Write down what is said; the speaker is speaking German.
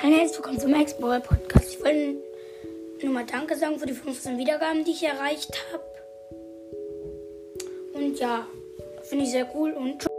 Hallo, herzlich willkommen zum Explorer Podcast. Ich wollte nur mal Danke sagen für die 15 Wiedergaben, die ich erreicht habe. Und ja, finde ich sehr cool und tschüss.